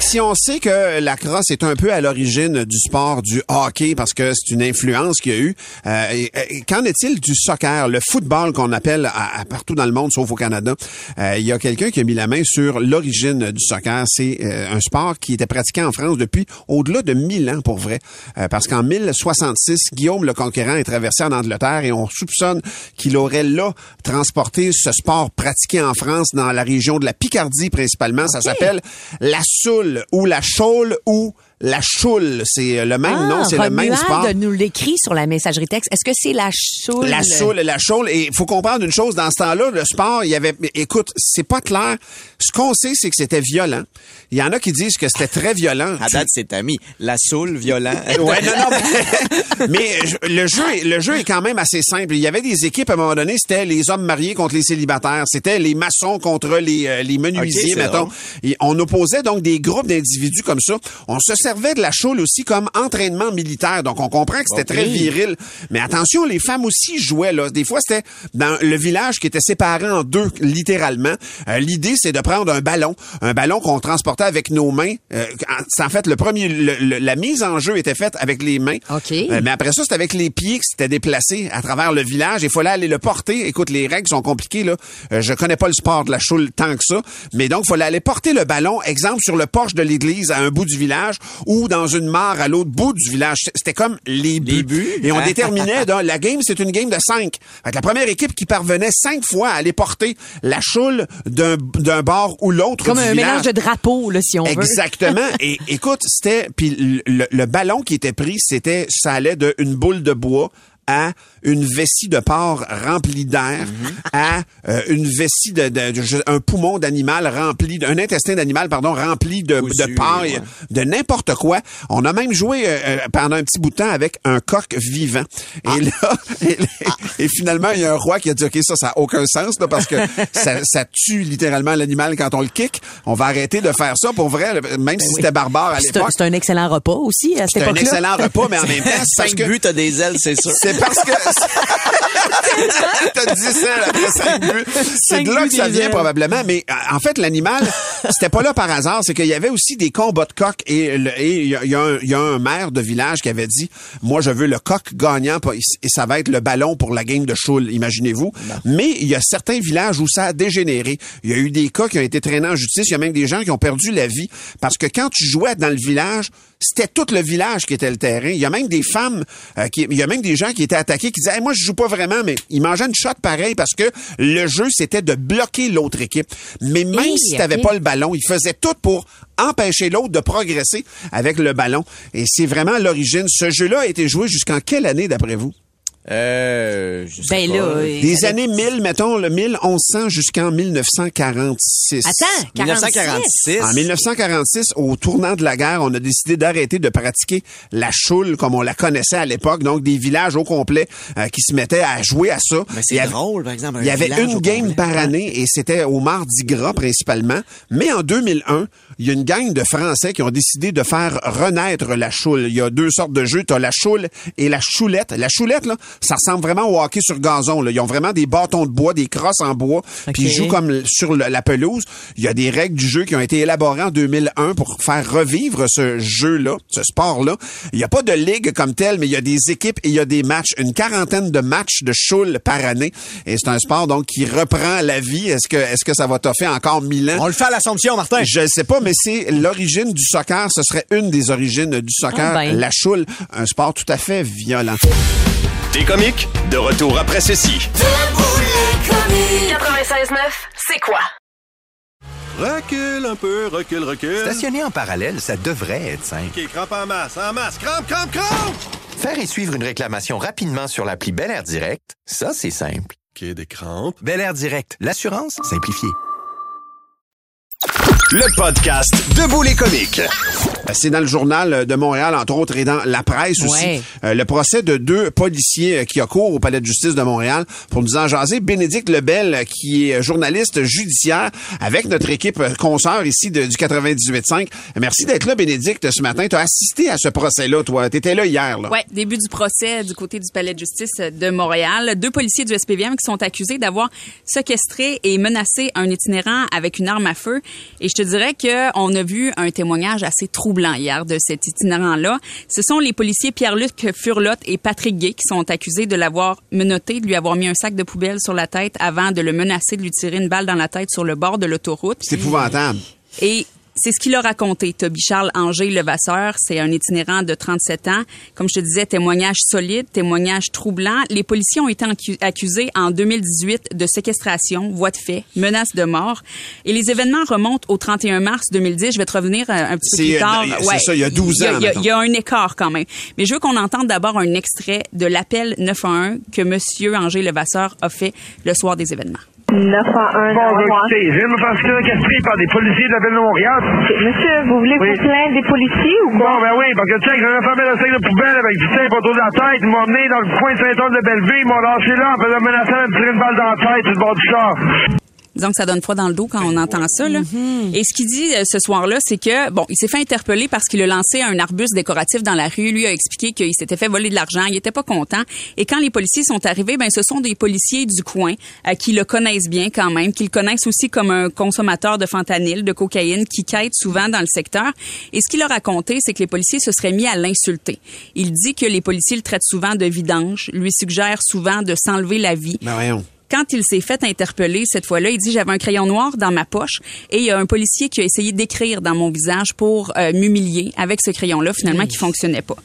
Si on sait que la crosse est un peu à l'origine du sport du hockey parce que c'est une influence qu'il y a eu, euh, et- et qu'en est-il du soccer, le football qu'on appelle à, à partout dans le monde sauf au Canada? Euh, Il y a quelqu'un qui a mis la main sur l'origine du soccer. C'est euh, un sport qui était pratiqué en France depuis au-delà de 1000 ans pour vrai. Euh, parce qu'en 1066, Guillaume le Conquérant est traversé en Angleterre et on soupçonne qu'il aurait là transporté ce sport pratiqué en France dans la région de la Picardie principalement. Ça s'appelle la ou la chaule ou la choule. C'est le même nom, c'est le même sport. Nous l'écrit sur la messagerie texte. Est-ce que c'est la choule? La soule, la chaule. Et il faut comprendre une chose, dans ce temps-là, le sport, il y avait, écoute, c'est pas clair. Ce qu'on sait, c'est que c'était violent. Il y en a qui disent que c'était très violent. À date, c'est ami. La soule, violent. Ouais, non, non, mais, mais le jeu, est- le jeu est quand même assez simple. Il y avait des équipes à un moment donné, c'était les hommes mariés contre les célibataires, c'était les maçons contre les, euh, les menuisiers, mettons. Et on opposait donc des groupes d'individus comme ça. On se servait de la choule aussi comme entraînement militaire. Donc on comprend que c'était très viril. Mais attention, les femmes aussi jouaient là. Des fois, c'était dans le village qui était séparé en deux, littéralement. Euh, L'idée, c'est de prendre un ballon, un ballon qu'on transportait avec nos mains. Euh, en fait le premier, le- le- la mise en jeu était faite avec les mains. OK. Euh, mais après ça, c'était avec les pieds que c'était déplacé à travers le village. Il fallait aller le porter. Écoute, les règles sont compliquées là. Euh, je connais pas le sport de la choule tant que ça, mais donc il fallait aller porter le ballon, exemple sur le porche de l'église à un bout du village ou dans une mare à l'autre bout du village. C'était comme les buts. buts, Et on hein? déterminait dans la game, c'est une game de cinq. Fait que la première équipe qui parvenait cinq fois à aller porter la choule d'un d'un bord ou l'autre Comme du un village. mélange de drapeaux, là, si on veut. Exactement. Et écoute, c'était puis le, le- le ballon qui était pris, c'était ça allait de une boule de bois à une vessie de porc remplie d'air, à euh, une vessie de, de- de- un poumon d'animal rempli, un intestin d'animal pardon rempli de, Cousu, de paille, ouais. de n'importe quoi. On a même joué euh, euh, pendant un petit bout de temps avec un coq vivant. Et là, et, et finalement, il y a un roi qui a dit OK, ça, ça a aucun sens là, parce que ça, ça tue littéralement l'animal quand on le kick. On va arrêter de faire ça pour vrai, même si c'était barbare à Ben C'est un, l'époque. c'est un excellent repas aussi, à cette C'est un époque-là. excellent repas, mais en même temps, parce Cinq que t'as des ailes, c'est sûr. c'est parce que t'as 10 ailes après 5 buts. C'est de là que ça vient probablement. Mais euh, en fait, l'animal, c'était pas là par hasard. C'est qu'il y avait aussi des combats de coqs. Et il y, a- y un- il y a un maire de village qui avait dit, moi, je veux le coq gagnant et ça va être le ballon pour la game de choule, imaginez-vous. Mais il y a certains villages où ça a dégénéré. Il y a eu des cas qui ont été traînés en justice. Il y a même des gens qui ont perdu la vie parce que quand tu jouais dans le village, c'était tout le village qui était le terrain. Il y a même des femmes, euh, qui, il y a même des gens qui étaient attaqués qui disaient Hey, moi je joue pas vraiment, mais ils mangeaient une shot pareil parce que le jeu c'était de bloquer l'autre équipe. Mais même Hey, si t'avais ok. pas le ballon, ils faisaient tout pour empêcher l'autre de progresser avec le ballon. Et c'est vraiment l'origine. Ce jeu-là a été joué jusqu'en quelle année d'après vous? Euh, je sais Ben pas. là, euh, Des années 1000, mettons le 1100 jusqu'en 1946. Attends, 46. 1946. En 1946, au tournant de la guerre, on a décidé d'arrêter de pratiquer la choule comme on la connaissait à l'époque, donc des villages au complet euh, qui se mettaient à jouer à ça. Mais c'est Il y avait- drôle, par exemple. Il y avait une game complet. par année et c'était au Mardi Gras principalement. Mais en 2001, il y a une gang de Français qui ont décidé de faire renaître la choule. Il y a deux sortes de jeux. Tu as la choule et la choulette. La choulette, là, ça ressemble vraiment au hockey sur gazon. Là. Ils ont vraiment des bâtons de bois, des crosses en bois. Puis ils jouent comme sur le- la pelouse. Il y a des règles du jeu qui ont été élaborées en 2001 pour faire revivre ce jeu-là, ce sport-là. Il n'y a pas de ligue comme telle, mais il y a des équipes et il y a des matchs. Une quarantaine de matchs de choule par année. Et c'est un sport donc qui reprend la vie. Est-ce que, est-ce que ça va toffer encore mille ans? On le fait à l'Assomption, Martin. Je ne sais pas, mais c'est l'origine du soccer. Ce serait une des origines du soccer. Ah ben. La choule, un sport tout à fait violent. T'es comique, de retour après ceci. Debout les comiques. 96.9, c'est quoi? Recule un peu, recule, recule. Stationner en parallèle, ça devrait être simple. OK, crampe en masse, en masse. Crampe, crampe, crampe! Faire et suivre une réclamation rapidement sur l'appli Bel Air Direct, ça, c'est simple. OK, des crampes. Bel Air Direct, l'assurance simplifiée. Le podcast Debout les comiques. C'est dans le journal de Montréal, entre autres, et dans la presse aussi. Ouais. Euh, le procès de deux policiers euh, qui cours au palais de justice de Montréal. Pour nous en jaser, Bénédicte Lebel, euh, qui est journaliste judiciaire avec notre équipe euh, consoeur ici de- du 98.5. Merci d'être là, Bénédicte, ce matin. Tu as assisté à ce procès-là, toi. Tu étais là hier. Là. Ouais, début du procès du côté du palais de justice de Montréal. Deux policiers du SPVM qui sont accusés d'avoir séquestré et menacé un itinérant avec une arme à feu. Et je te dirais que on a vu un témoignage assez troublant hier de cet itinérant-là. Ce sont les policiers Pierre-Luc Furlotte et Patrick Gay qui sont accusés de l'avoir menotté, de lui avoir mis un sac de poubelle sur la tête avant de le menacer de lui tirer une balle dans la tête sur le bord de l'autoroute. C'est épouvantable. Et c'est ce qu'il a raconté, Toby Charles Anger Levasseur. C'est un itinérant de 37 ans. Comme je te disais, témoignage solide, témoignage troublant. Les policiers ont été accusés en 2018 de séquestration, voie de fait, menace de mort. Et les événements remontent au 31 mars 2010. Je vais te revenir un petit peu plus tard. c'est ça, il y a 12 Il y a- ans, Il y, a, il y a un écart quand même. Mais je veux qu'on entende d'abord un extrait de l'appel 911 que Monsieur Anger Levasseur a fait le soir des événements. 911. Bon, écoutez, je viens de me faire séquestrer par des policiers de la ville de Montréal. Monsieur, vous voulez Oui. vous plaindre des policiers ou Bon, quoi? ben oui, parce que tu sais, que j'avais fermé le sac de poubelle avec du tape autour de la tête. Ils m'ont emmené dans le coin de Saint-Anne de Belleville. Ils m'ont lâché là en faisant menacer de me tirer une balle dans la tête sur le bord du char. Disons que ça donne froid dans le dos quand on entend ça. Là. Et ce qu'il dit euh, ce soir-là, c'est que bon, il s'est fait interpeller parce qu'il a lancé un arbuste décoratif dans la rue. Lui a expliqué qu'il s'était fait voler de l'argent. Il était pas content. Et quand les policiers sont arrivés, ben ce sont des policiers du coin euh, qui le connaissent bien quand même, qui le connaissent aussi comme un consommateur de fentanyl, de cocaïne, qui quête souvent dans le secteur. Et ce qu'il a raconté, c'est que les policiers se seraient mis à l'insulter. Il dit que les policiers le traitent souvent de vidange, lui suggère souvent de s'enlever la vie. Ben voyons. Quand il s'est fait interpeller cette fois-là, il dit j'avais un crayon noir dans ma poche et il y a un policier qui a essayé d'écrire dans mon visage pour euh, m'humilier avec ce crayon-là finalement qui fonctionnait pas.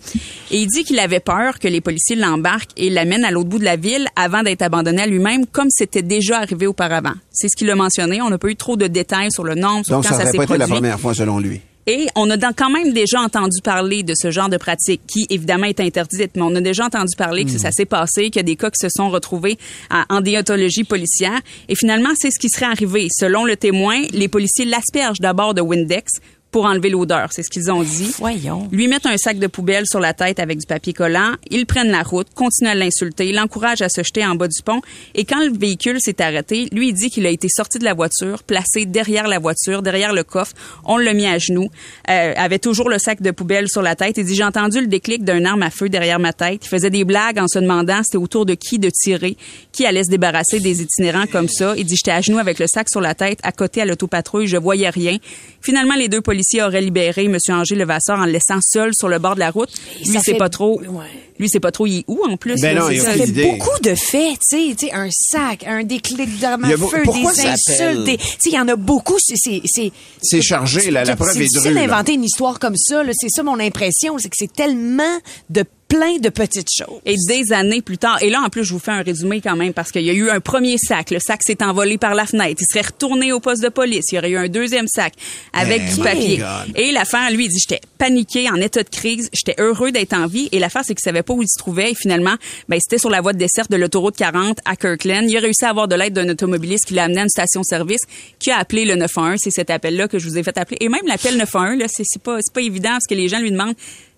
Et il dit qu'il avait peur que les policiers l'embarquent et l'amènent à l'autre bout de la ville avant d'être abandonné à lui-même comme c'était déjà arrivé auparavant. C'est ce qu'il a mentionné. On n'a pas eu trop de détails sur le nombre, sur Donc, quand ça ça s'est pas été produit. la première fois, selon lui. Et on a dans- quand même déjà entendu parler de ce genre de pratique qui, évidemment, est interdite, mais on a déjà entendu parler que ça s'est passé, qu'il y a des cas qui se sont retrouvés à- en déontologie policière. Et finalement, c'est ce qui serait arrivé. Selon le témoin, les policiers l'aspergent d'abord de Windex pour enlever l'odeur. C'est ce qu'ils ont dit. Voyons. Lui mettent un sac de poubelle sur la tête avec du papier collant. Ils prennent la route, continuent à l'insulter, l'encouragent à se jeter en bas du pont. Et quand le véhicule s'est arrêté, lui, il dit qu'il a été sorti de la voiture, placé derrière la voiture, derrière le coffre. On l'a mis à genoux, euh, avait toujours le sac de poubelle sur la tête. Il dit, j'ai entendu le déclic d'un arme à feu derrière ma tête. Il faisait des blagues en se demandant c'était autour de qui de tirer, qui allait se débarrasser des itinérants comme ça. Il dit, j'étais à genoux avec le sac sur la tête, à côté à l'autopatrouille, je voyais rien. Finalement, les deux policiers auraient libéré M. Angers Levasseur en le laissant seul sur le bord de la route. Lui, c'est fait- pas trop. Ouais. Lui, c'est pas trop. Il est où en plus? Ben là, non, c'est il a ça. fait idée. beaucoup de faits, tu sais, un sac, un déclic d'arme Il y à feu, des insultes, tu sais, il y en a beaucoup, c'est, c'est, c'est, C'est chargé, la, la preuve c'est est difficile drue. là. d'inventer une histoire comme ça, c'est ça mon impression, c'est que c'est tellement de plein de petites choses. Et des années plus tard, et là en plus je vous fais un résumé quand même parce qu'il y a eu un premier sac, le sac s'est envolé par la fenêtre, il serait retourné au poste de police, il y aurait eu un deuxième sac avec Eh du papier. God. Et l'affaire, lui, il dit j'étais paniqué, en état de crise, j'étais heureux d'être en vie et l'affaire c'est qu'il savait pas où il se trouvait et finalement, ben c'était sur la voie de desserte de l'autoroute 40 à Kirkland. Il a réussi à avoir de l'aide d'un automobiliste qui l'a amené à une station-service qui a appelé le 911, c'est cet appel-là que je vous ai fait appeler et même l'appel 911 là, c'est c'est pas c'est pas évident parce que les gens lui demandent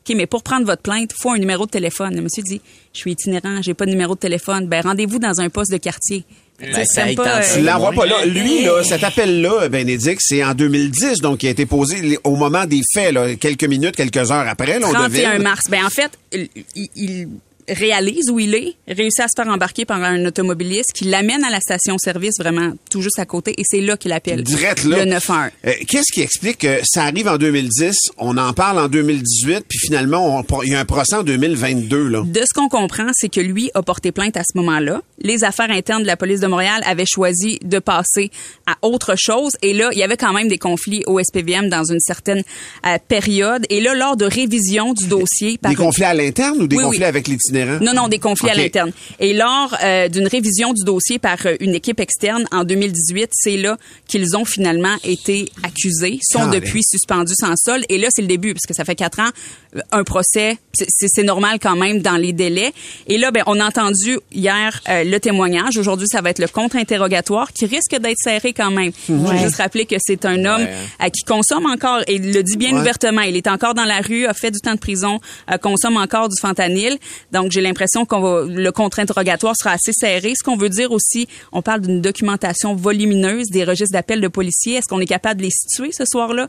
OK, mais pour prendre votre plainte, faut un numéro de téléphone. Le monsieur dit, je suis itinérant, j'ai pas de numéro de téléphone. Ben, rendez-vous dans un poste de quartier. Sais, ça pas, euh, l'envoies pas là. Lui, là, cet appel-là, Bénédicte, c'est en 2010, donc il a été posé au moment des faits, là, quelques minutes, quelques heures après, là, on 31 devine. mars. Ben, en fait, il, il- il réalise où il est, réussit à se faire embarquer par un automobiliste qui l'amène à la station-service vraiment tout juste à côté et c'est là qu'il appelle Direct là. le 911. Euh, Qu'est-ce qui explique que ça arrive en 2010, on en parle en 2018, puis finalement, il y a un procès en 2022, là? De ce qu'on comprend, c'est que lui a porté plainte à ce moment-là. Les affaires internes de la police de Montréal avaient choisi de passer à autre chose. Et là, il y avait quand même des conflits au SPVM dans une certaine euh, période. Et là, lors de révision du dossier... par Des conflits à l'interne ou des Oui, conflits oui. avec l'itinérant? Itinérants? Non, non, des conflits à l'interne. Et lors euh, d'une révision du dossier par euh, une équipe externe en 2018, c'est là qu'ils ont finalement été accusés, sont Carré. depuis suspendus sans sol. Et là, c'est le début, parce que ça fait quatre ans, euh, un procès, c'est- normal quand même dans les délais. Et là, ben, on a entendu hier euh, le témoignage. Aujourd'hui, ça va être le contre-interrogatoire qui risque d'être serré quand même. Je veux juste rappeler que c'est un homme euh, qui consomme encore, et il le dit bien Ouais. ouvertement, il est encore dans la rue, a fait du temps de prison, euh, consomme encore du fentanyl. Donc, j'ai l'impression qu'on va, le contre-interrogatoire sera assez serré. Ce qu'on veut dire aussi, on parle d'une documentation volumineuse des registres d'appel de policiers. Est-ce qu'on est capable de les situer ce soir-là?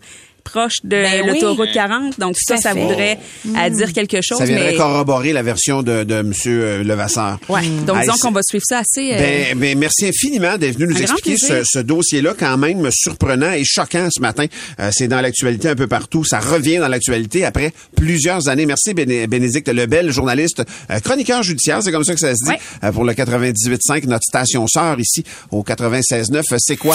Proche de Ben oui. l'autoroute 40. Donc, ça, ça voudrait à dire quelque chose. Ça viendrait mais... corroborer la version de, de M. euh, Levasseur. Ouais. Donc, Hey, disons qu'on va suivre ça assez... euh, Ben, ben, merci infiniment d'être venu nous Un expliquer ce, ce dossier-là quand même surprenant et choquant ce matin. Euh, c'est dans l'actualité un peu partout. Ça revient dans l'actualité après plusieurs années. Merci Béné- Bénédicte Lebel, journaliste, euh, chroniqueur judiciaire, c'est comme ça que ça se dit, Ouais. euh, pour le 98.5, notre station sœur ici au 96.9. Euh, C'est quoi?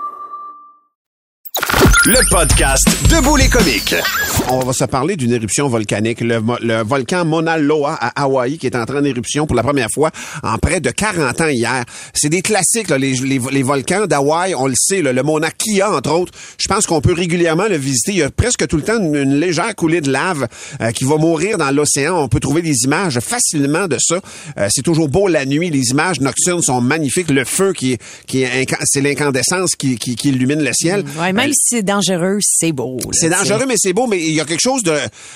Le podcast Debout les comiques. On va se parler d'une éruption volcanique, le, volcan Mauna Loa à Hawaï qui est entré en éruption pour la première fois en près de 40 ans hier. C'est des classiques, là, les, les- les volcans d'Hawaï, on le sait, là, le Mauna Kea entre autres. Je pense qu'on peut régulièrement le visiter. Il y a presque tout le temps une, une légère coulée de lave euh, qui va mourir dans l'océan. On peut trouver des images facilement de ça. Euh, c'est toujours beau la nuit. Les images nocturnes sont magnifiques. Le feu qui est, qui c'est l'incandescence qui, qui, qui illumine le ciel. Ouais, même si c'est dangereux, c'est beau. c'est dangereux, mais c'est beau, mais il y a quelque chose de,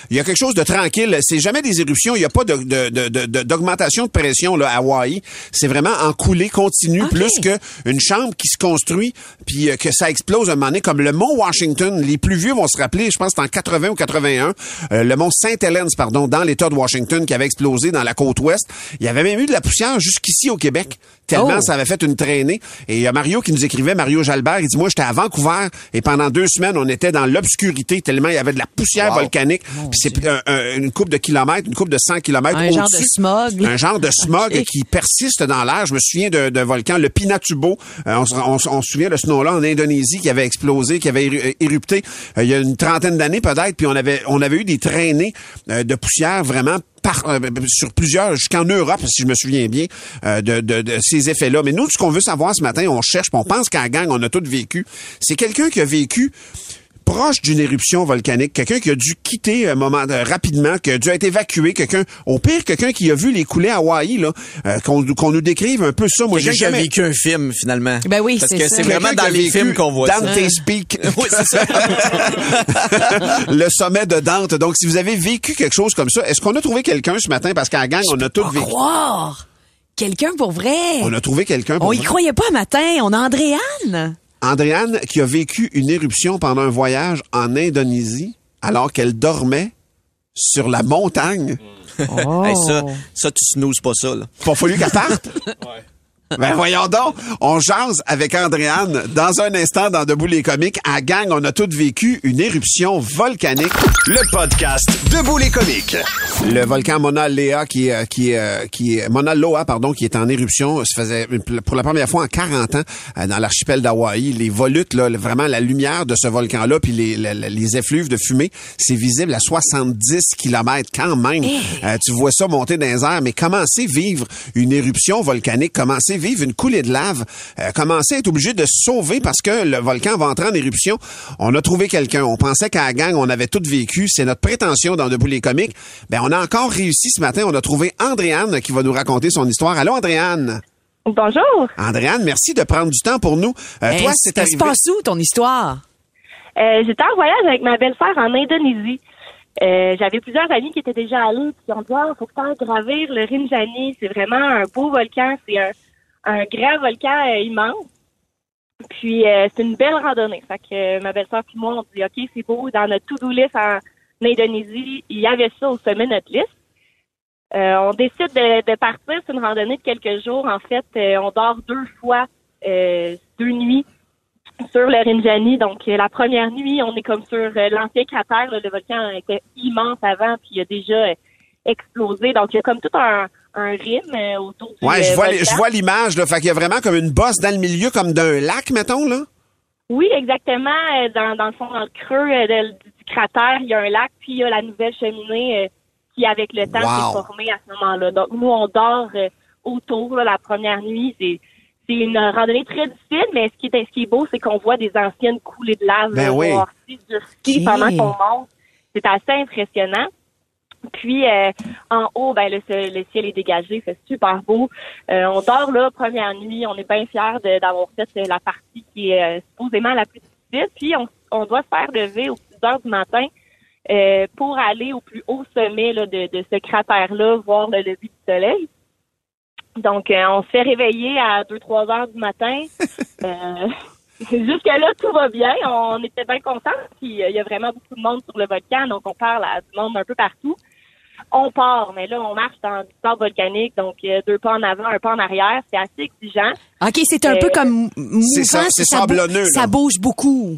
il y a quelque chose de tranquille. C'est jamais des éruptions. Il n'y a pas de, de, de- de- d'augmentation pression, là, à Hawaï. C'est vraiment en coulée continue, plus que une chambre qui se construit, puis euh, que ça explose un moment donné, comme le mont Washington. Les plus vieux vont se rappeler, je pense, en 80 ou 81, euh, le mont Saint-Hélène, pardon, dans l'État de Washington, qui avait explosé dans la côte ouest. Il y avait même eu de la poussière jusqu'ici au Québec. Tellement Oh. ça avait fait une traînée. Et il y a Mario qui nous écrivait, Mario Jalbert, il dit, moi, j'étais à Vancouver et pendant deux semaines, on était dans l'obscurité tellement il y avait de la poussière volcanique. Puis c'est un- un- une coupe de kilomètres, une coupe de 100 kilomètres Un genre de smog. Un genre de smog qui persiste dans l'air. Je me souviens d'un volcan, le Pinatubo. Euh, on, se- on se- on se souvient de ce nom-là en Indonésie qui avait explosé, qui avait éru- érupté euh, il y a une trentaine d'années peut-être. Puis on avait, on avait eu des traînées euh, de poussière vraiment par, euh, sur plusieurs, jusqu'en Europe, si je me souviens bien, euh, de, ces effets-là. Mais nous, ce qu'on veut savoir ce matin, on cherche, on pense qu'en gang, on a tous vécu. C'est quelqu'un qui a vécu proche d'une éruption volcanique, quelqu'un qui a dû quitter un moment euh, rapidement, qui a dû être évacué, quelqu'un, au pire, quelqu'un qui a vu les coulées à Hawaï, là, euh, qu'on nous décrive un peu ça. Moi, j'ai jamais vécu un film, finalement. Ben oui, Parce c'est que ça. c'est vraiment dans les films qu'on voit ça. Dante Speak. Oui, c'est ça. le sommet de Dante. Donc, si vous avez vécu quelque chose comme ça, est-ce qu'on a trouvé quelqu'un ce matin? Parce qu'à gang, on a tous Pas vécu. croire. Quelqu'un pour vrai? On a trouvé quelqu'un. pour On y vrai. croyait pas un matin. On a Andréane. Andréane qui a vécu une éruption pendant un voyage en Indonésie alors qu'elle dormait sur la montagne. Oh. Hey, ça, ça, tu snoozes pas ça, là. Pas fallu qu'elle parte. Ben voyons donc, on jase avec Andréane dans un instant dans Debout les comiques. À gang, on a tous vécu une éruption volcanique. Le podcast Debout les comiques. Le volcan Mauna Loa qui est, qui est, qui est, Mauna Loa, pardon, qui est en éruption, se faisait pour la première fois en 40 ans euh, dans l'archipel d'Hawaï. Les volutes, là, vraiment la lumière de ce volcan-là, puis les, les, les effluves de fumée, c'est visible à 70 km quand même. Euh, tu vois ça monter dans les airs, mais commencer vivre une éruption volcanique, commencer vivre une coulée de lave, euh, commencer à être obligé de se sauver parce que le volcan va entrer en éruption. On a trouvé quelqu'un. On pensait qu'à la gang, on avait tout vécu. C'est notre prétention dans Debout les comiques. Ben, on a encore réussi ce matin. On a trouvé Andréane qui va nous raconter son histoire. Allô, Andréane? Bonjour. Andréane, merci de prendre du temps pour nous. Euh, Hey, toi, ça c'est se arrivé... passe où ton histoire? Euh, J'étais en voyage avec ma belle-sœur en Indonésie. Euh, J'avais plusieurs amis qui étaient déjà allés puis qui ont dit ah, faut que tu ailles gravir le Rinjani. C'est vraiment un beau volcan. C'est un, un grand volcan euh, immense. Puis euh, c'est une belle randonnée. Fait que euh, ma belle-sœur puis moi, on dit OK, c'est beau. Dans notre to-do en Indonésie, il y avait ça au sommet de notre liste. Euh, on décide de, de partir. C'est une randonnée de quelques jours. En fait, euh, on dort deux fois, deux nuits sur le Rinjani. Donc, la première nuit, on est comme sur l'ancien cratère. le volcan était immense avant, puis il a déjà explosé. Donc, il y a comme tout un, un rythme euh, autour du Ouais, je euh, vois, les- je vois l'image, là. Fait qu'il y a vraiment comme une bosse dans le milieu, comme d'un lac, mettons, là. Oui, exactement. Euh, Dans, dans le fond, dans le creux de- du cratère, il y a un lac, puis il y a la nouvelle cheminée qui, avec le temps, Wow. s'est formée à ce moment-là. Donc, nous, on dort autour là, la première nuit. C'est c'est une randonnée très difficile, mais ce qui est, ce qui est beau, c'est qu'on voit des anciennes coulées de lave Ben oui. du ski pendant qu'on monte. C'est assez impressionnant. Puis euh, en haut, ben le, ciel- le ciel est dégagé, c'est super beau. Euh, on dort là première nuit, on est bien fiers d'avoir fait euh, la partie qui est euh, supposément la plus difficile. Puis on, on doit se faire lever aux 6 heures du matin euh, pour aller au plus haut sommet là, de, de ce cratère-là, voir le lever du soleil. Donc euh, on se fait réveiller à 2-3 heures du matin. Euh, Jusque-là, tout va bien. On était bien contents. Puis il y a vraiment beaucoup de monde sur le volcan, donc on parle à du monde un peu partout. On part, mais là, on marche dans du sable volcanique, donc euh, deux pas en avant, un pas en arrière. C'est assez exigeant. OK, c'est un Euh, peu comme mouvant. ça- c'est sablonneux, là. Ça bouge beaucoup.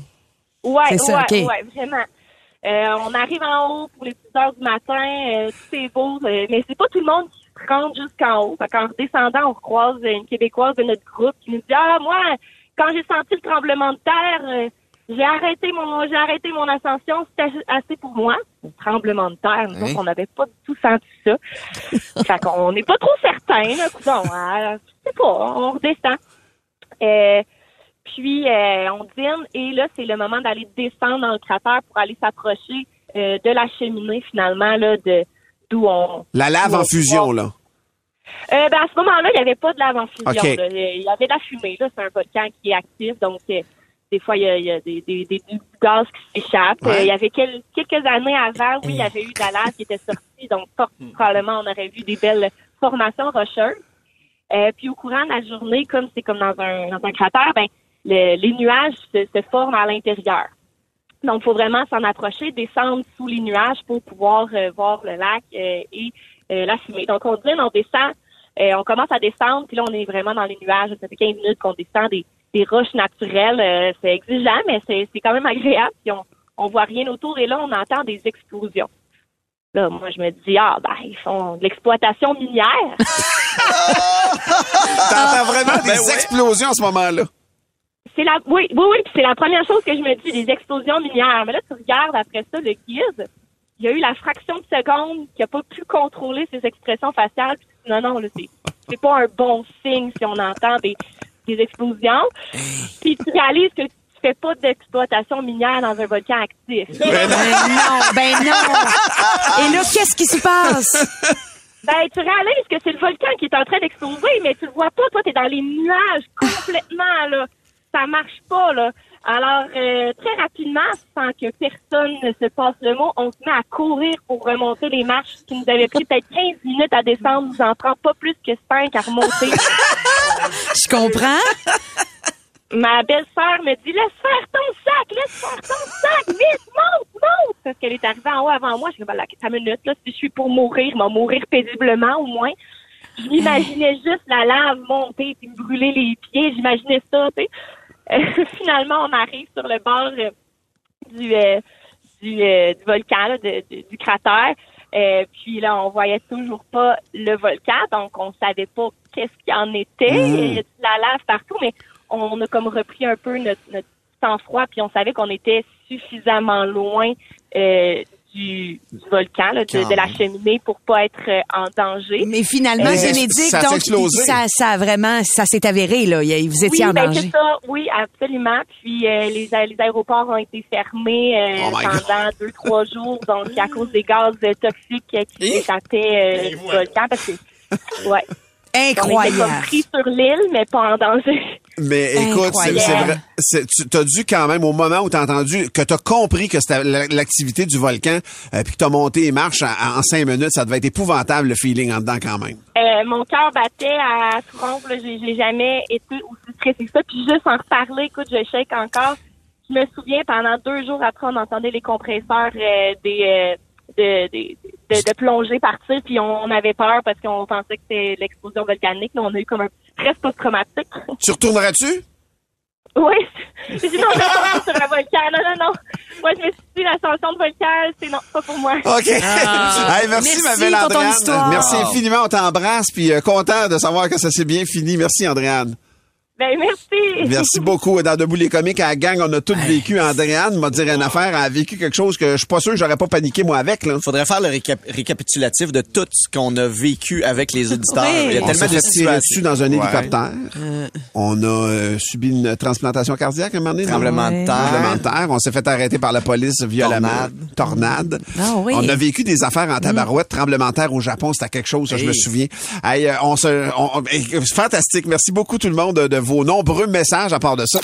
Ouais, ça, ouais, vraiment. Euh, on arrive en haut pour les petites heures du matin, euh, tout est beau, euh, mais c'est pas tout le monde qui se rend jusqu'en haut. Fait qu'en redescendant, on croise une Québécoise de notre groupe qui nous dit Ah, moi, quand j'ai senti le tremblement de terre, euh, j'ai arrêté mon j'ai arrêté mon ascension, c'était assez pour moi. Le tremblement de terre, Hein? autres, on n'avait pas du tout senti ça. fait qu'on n'est pas trop certains, là. Coudonc, hein, je sais pas, on redescend. Euh, puis euh, on dîne et là c'est le moment d'aller descendre dans le cratère pour aller s'approcher euh, de la cheminée finalement là de d'où on La lave en on fusion, là. Euh, ben, à ce moment-là, il n'y avait pas de lave en fusion. Là. Il y avait de la fumée. Là, c'est un volcan qui est actif, donc euh, des fois il y a, il y a des, des, des, du gaz qui s'échappent. Ouais. Euh, il y avait quel- quelques années avant, oui, il y avait eu de la lave qui était sortie, donc probablement on aurait vu des belles formations rocheuses. Euh, puis au courant de la journée, comme c'est comme dans un, dans un cratère, ben le- les nuages se, se forment à l'intérieur. Donc, il faut vraiment s'en approcher, descendre sous les nuages pour pouvoir euh, voir le lac et la fumée. Donc, on dit, on descend, on commence à descendre, puis là, on est vraiment dans les nuages. Ça fait 15 minutes qu'on descend des, des roches naturelles. Euh, c'est exigeant, mais c'est c'est quand même agréable. Puis on, on voit rien autour, et là, on entend des explosions. Là, moi, je me dis, ah, ben, ils font de l'exploitation minière. T'entends vraiment des Ben ouais. explosions à ce moment-là? C'est la, oui, oui, oui, puis c'est la première chose que je me dis, des explosions minières. Mais là, tu regardes après ça le guide. Il y a eu la fraction de seconde qui a pas pu contrôler ses expressions faciales. Puis non, non, là, c'est, c'est pas un bon signe si on entend des, des explosions. Puis tu réalises que tu fais pas d'exploitation minière dans un volcan actif. Ben non, ben non. Et là, qu'est-ce qui se passe? Ben, tu réalises que c'est le volcan qui est en train d'exploser, mais tu le vois pas. Toi, t'es dans les nuages complètement, là. Ça marche pas, là. Alors, euh, très rapidement, sans que personne ne se passe le mot, on se met à courir pour remonter les marches qui nous avaient pris peut-être 15 minutes à descendre. Nous en prend pas plus que 5 à remonter. Je comprends. Ma belle-sœur me dit, laisse faire ton sac, laisse faire ton sac, vite, monte, monte! Parce qu'elle est arrivée en haut avant moi. Je dis, ben, là, ta minute, là, si je suis pour mourir, je vais mourir paisiblement, au moins. Je m'imaginais juste la lave monter puis me brûler les pieds. J'imaginais ça, tu sais. Euh, finalement, on arrive sur le bord euh, du, euh, du, du volcan, là, de- de- du cratère. Euh, puis là, on voyait toujours pas le volcan, donc on savait pas qu'est-ce qu'il en était. Il y a de la lave partout, mais on a comme repris un peu notre, notre sang-froid, puis on savait qu'on était suffisamment loin euh, du, du volcan, là, de, de la cheminée pour pas être euh, en danger. Mais finalement, Euh, Bénédicte, ça donc, ça, ça a vraiment, ça s'est avéré, là. Vous étiez oui, en ben, danger. ça. Oui, absolument. Puis euh, les, aéroports ont été fermés euh, Oh pendant deux, trois jours, donc à cause des gaz toxiques qui échappaient euh, du volcan. Parce que, ouais. On était comme Incroyable. pris sur l'île, mais pas en danger. Mais écoute, c'est c'est Incroyable. vrai. c'est- Tu as dû quand même, au moment où tu as entendu, que tu as compris que c'était la- l'activité du volcan, euh, puis que tu as monté les marches en, en cinq minutes, ça devait être épouvantable, le feeling en dedans quand même. Euh, mon cœur battait à tout rompre. là. J'ai j'ai jamais été aussi stressée que ça. Puis juste en reparler, écoute, je shake encore. Je me souviens, pendant deux jours après, on entendait les compresseurs euh, des, de, des- de, de plongée partir. Puis on, on avait peur parce qu'on pensait que c'était l'explosion volcanique. Là, on a eu comme un petit stress post-traumatique. Tu retournerais-tu? Oui. J'ai dit non, je vais pas monter sur un volcan. Non, non, non. Moi, je me suis dit, l'ascension de volcan, c'est non, pas pour moi. OK. Ah. Hey, merci, Merci ma belle Andréane. Merci infiniment. On t'embrasse. Puis euh, content de savoir que ça s'est bien fini. Merci, Andréane. Ben, merci. Merci beaucoup. Dans Debout les comiques, à la gang, on a tous vécu. Andréane m'a dit une affaire. Elle a vécu quelque chose que je suis pas sûr que j'aurais pas paniqué, moi, avec. Là. Faudrait faire le récap- récapitulatif de tout ce qu'on a vécu avec les auditeurs. Oui. Il y a On tellement de situations. dessus dans un Ouais. hélicoptère. On a euh, subi une transplantation cardiaque un moment donné. Tremblement de terre. Tremblement de terre. On s'est fait arrêter par la police violemment. Tornade. Ah oui. On a vécu des affaires en tabarouette. Tremblement de terre au Japon, c'était quelque chose, ça, je me Hey. souviens. Hey, euh, on se, on- on- hey, c'est fantastique. Merci beaucoup tout le monde de, de vos nombreux messages à part de ça.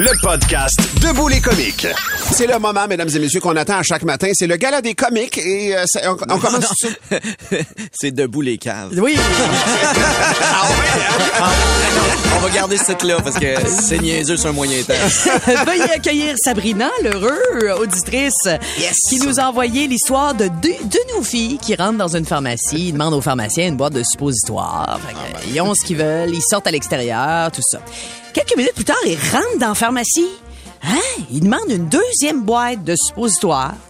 Le podcast Debout les comiques. C'est le moment, mesdames et messieurs, qu'on attend à chaque matin. C'est le gala des comiques et euh, c'est- on, on commence tout de suite. C'est debout les caves. Oui. On va garder cette là parce que c'est niaiseux sur un moyen temps. Veuillez accueillir Sabrina, l'heureux auditrice, qui nous a envoyé l'histoire de deux de nos filles qui rentrent dans une pharmacie. Ils demandent au pharmacien une boîte de suppositoires. Fait que, ils ont ce qu'ils veulent, ils sortent à l'extérieur, tout ça. Quelques minutes plus tard, ils rentrent dans la pharmacie. Hein? Ils demandent une deuxième boîte de suppositoires.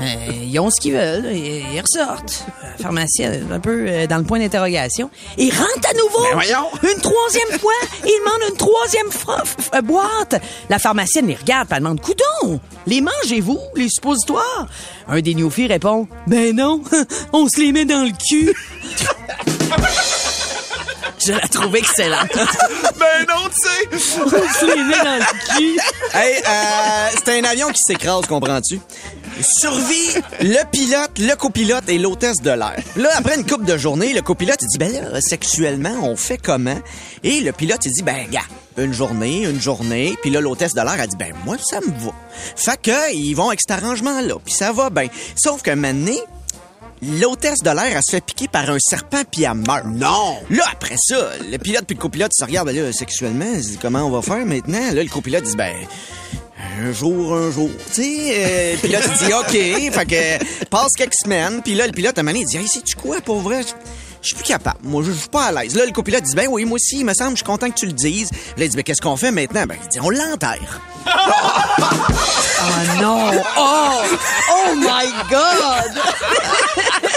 Euh, ils ont ce qu'ils veulent, ils, ressortent. La pharmacienne est un peu euh, dans le point d'interrogation. Ils rentrent à nouveau. Ben voyons. Une troisième fois, ils demandent une troisième euh, boîte. La pharmacienne les regarde, elle demande Coudon, les mangez-vous, les suppositoires? Un des néophiles répond Ben non, on se les met dans le cul. Je la trouve excellente. ben non, tu sais! on se les met dans le cul. Hey, euh, c'est un avion qui s'écrase, comprends-tu? Survit le pilote, le copilote et l'hôtesse de l'air. Là, après une couple de journées, le copilote, il dit, ben là, sexuellement, on fait comment? Et le pilote, il dit, ben, gars, une journée, une journée. Puis là, l'hôtesse de l'air, a dit, ben, moi, ça me va. Fait que, ils vont avec cet arrangement-là. Puis ça va bien. Sauf qu'un moment donné, L'hôtesse de l'air, elle se fait piquer par un serpent puis elle meurt. Non! Là, après ça, le pilote puis le copilote se regardent, ben là, sexuellement, ils se disent, comment on va faire maintenant? Là, le copilote dit, ben, un jour, un jour. Tu sais, euh, le pilote, il dit, OK. Fait que, passe quelques semaines. Puis là, le pilote, à un moment donné, il dit, hey, sais-tu quoi, pour vrai? Je- suis plus capable. Moi, je je suis pas à l'aise. Là, le copilote dit, ben oui, moi aussi, il me semble, je suis content que tu le dises. Là, il dit, ben, qu'est-ce qu'on fait maintenant? Ben, il dit, on l'enterre. Oh non! Oh! Oh my God!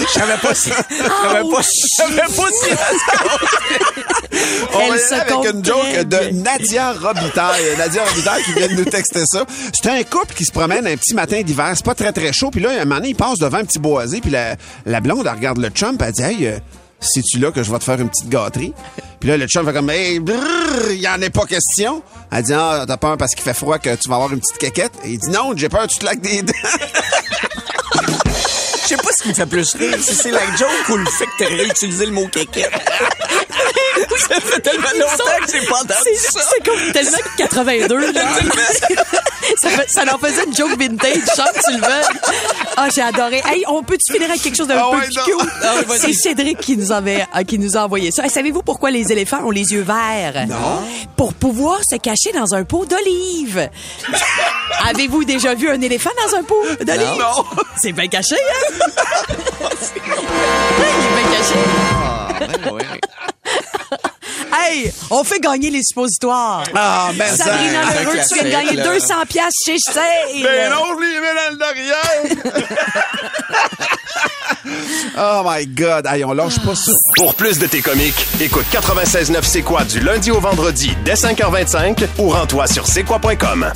Je savais pas si. Je savais pas si. Je savais pas si. On Elle aller avec une joke de Nadia Robitaille. Nadia Robitaille qui vient de nous texter ça. C'est un couple qui se promène un petit matin d'hiver. C'est pas très, très chaud. Puis là, un moment donné, il passe devant un petit boisé. Puis la, la blonde, elle regarde le chum. Elle dit, hey, euh, c'est-tu là que je vais te faire une petite gâterie? Puis là, le chum fait comme, hey, il y en est pas question. Elle dit, ah, t'as peur parce qu'il fait froid que tu vas avoir une petite caquette? Et il dit, non, j'ai peur tu te laques des dents. Sais pas ce qui me fait plus rire, si c'est la joke ou le fait que t'as réutilisé le mot kékette. Ça fait tellement longtemps que j'ai pas entendu C'est ça. c'est comme tellement 82, là. ça, fait- ça leur faisait une joke vintage, chante tu le veux. Ah, j'ai adoré. Hey, on peut-tu finir avec quelque chose d'un Ah peu ouais, plus non. cute? Ah ouais. C'est Cédric qui nous, avait, euh, qui nous a envoyé ça. Hey, Savez-vous pourquoi les éléphants ont les yeux verts? Non. Pour pouvoir se cacher dans un pot d'olive. Avez-vous déjà vu un éléphant dans un pot d'olive? Non. C'est bien caché, hein? Il est bien caché. Ah, ben ouais. On fait gagner les suppositoires. Ah, ben ça. Sabrina un Leroux, tu viens de gagner là. 200 piastres chez Sale. Ben non, je les mets dans le derrière. oh my God. Hey, on lâche pas ça. Pour plus de tes comiques, écoute 96.9 C'est quoi du lundi au vendredi dès 5h25 ou rends-toi sur c'est quoi.com.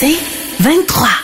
C'est 23.